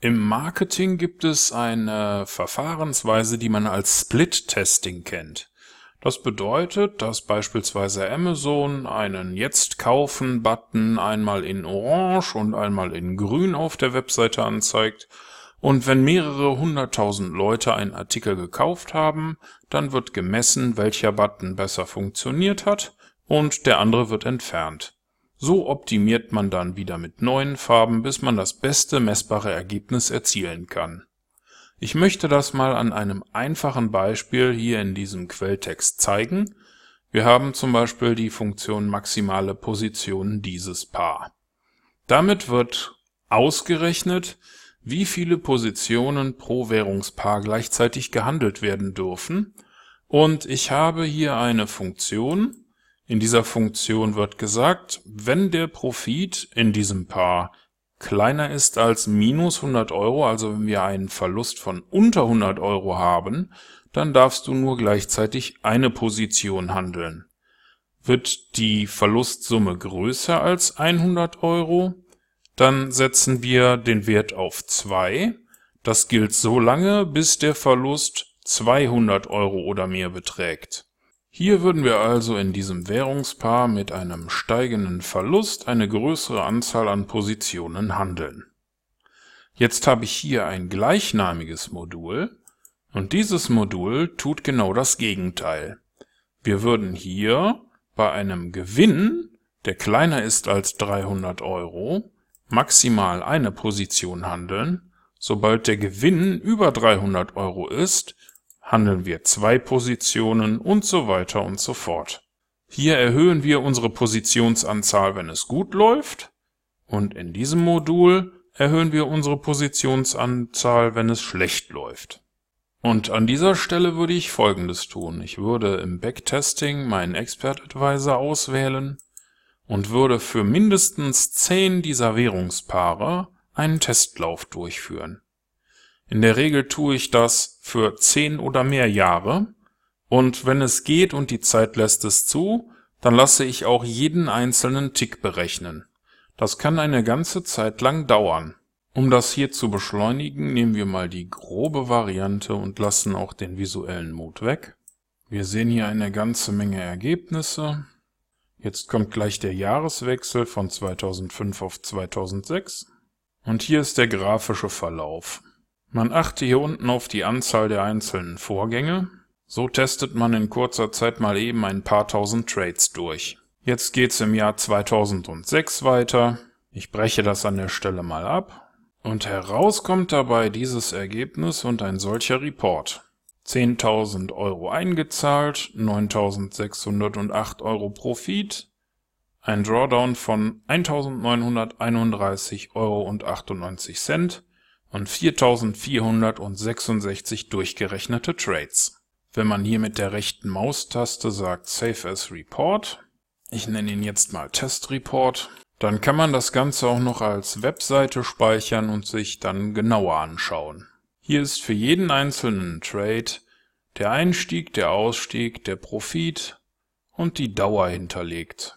Im Marketing gibt es eine Verfahrensweise, die man als Split-Testing kennt. Das bedeutet, dass beispielsweise Amazon einen Jetzt kaufen Button einmal in Orange und einmal in Grün auf der Webseite anzeigt und wenn mehrere hunderttausend Leute einen Artikel gekauft haben, dann wird gemessen, welcher Button besser funktioniert hat und der andere wird entfernt. So optimiert man dann wieder mit neuen Farben, bis man das beste messbare Ergebnis erzielen kann. Ich möchte das mal an einem einfachen Beispiel hier in diesem Quelltext zeigen. Wir haben zum Beispiel die Funktion maximale Position dieses Paar. Damit wird ausgerechnet, wie viele Positionen pro Währungspaar gleichzeitig gehandelt werden dürfen und ich habe hier eine Funktion, in dieser Funktion wird gesagt, wenn der Profit in diesem Paar kleiner ist als minus 100 Euro, also wenn wir einen Verlust von unter 100 Euro haben, dann darfst du nur gleichzeitig eine Position handeln. Wird die Verlustsumme größer als 100 Euro, dann setzen wir den Wert auf 2. Das gilt so lange, bis der Verlust 200 Euro oder mehr beträgt. Hier würden wir also in diesem Währungspaar mit einem steigenden Verlust eine größere Anzahl an Positionen handeln. Jetzt habe ich hier ein gleichnamiges Modul und dieses Modul tut genau das Gegenteil. Wir würden hier bei einem Gewinn, der kleiner ist als 300 Euro, maximal eine Position handeln, sobald der Gewinn über 300 Euro ist, handeln wir zwei Positionen und so weiter und so fort. Hier erhöhen wir unsere Positionsanzahl, wenn es gut läuft und in diesem Modul erhöhen wir unsere Positionsanzahl, wenn es schlecht läuft. Und an dieser Stelle würde ich folgendes tun. Ich würde im Backtesting meinen Expert Advisor auswählen und würde für mindestens 10 dieser Währungspaare einen Testlauf durchführen. In der Regel tue ich das für zehn oder mehr Jahre und wenn es geht und die Zeit lässt es zu, dann lasse ich auch jeden einzelnen Tick berechnen. Das kann eine ganze Zeit lang dauern. Um das hier zu beschleunigen, nehmen wir mal die grobe Variante und lassen auch den visuellen Mode weg. Wir sehen hier eine ganze Menge Ergebnisse. Jetzt kommt gleich der Jahreswechsel von 2005 auf 2006. Und hier ist der grafische Verlauf. Man achte hier unten auf die Anzahl der einzelnen Vorgänge. So testet man in kurzer Zeit mal eben ein paar tausend Trades durch. Jetzt geht's im Jahr 2006 weiter. Ich breche das an der Stelle mal ab. Und heraus kommt dabei dieses Ergebnis und ein solcher Report. 10.000 Euro eingezahlt, 9.608 Euro Profit, ein Drawdown von 1.931 Euro und 98 Cent, und 4466 durchgerechnete Trades. Wenn man hier mit der rechten Maustaste sagt Save as Report, ich nenne ihn jetzt mal Test Report, dann kann man das Ganze auch noch als Webseite speichern und sich dann genauer anschauen. Hier ist für jeden einzelnen Trade der Einstieg, der Ausstieg, der Profit und die Dauer hinterlegt.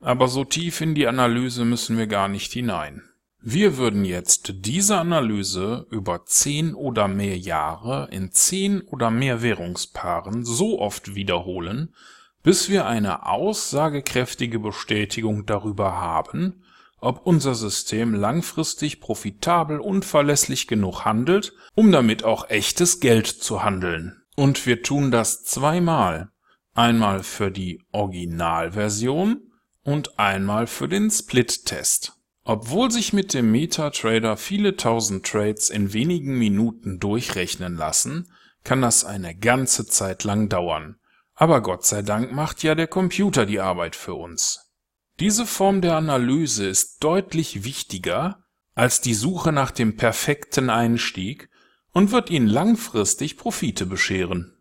Aber so tief in die Analyse müssen wir gar nicht hinein. Wir würden jetzt diese Analyse über 10 oder mehr Jahre in 10 oder mehr Währungspaaren so oft wiederholen, bis wir eine aussagekräftige Bestätigung darüber haben, ob unser System langfristig profitabel und verlässlich genug handelt, um damit auch echtes Geld zu handeln. Und wir tun das zweimal. Einmal für die Originalversion und einmal für den Split-Test. Obwohl sich mit dem MetaTrader viele tausend Trades in wenigen Minuten durchrechnen lassen, kann das eine ganze Zeit lang dauern. Aber Gott sei Dank macht ja der Computer die Arbeit für uns. Diese Form der Analyse ist deutlich wichtiger als die Suche nach dem perfekten Einstieg und wird Ihnen langfristig Profite bescheren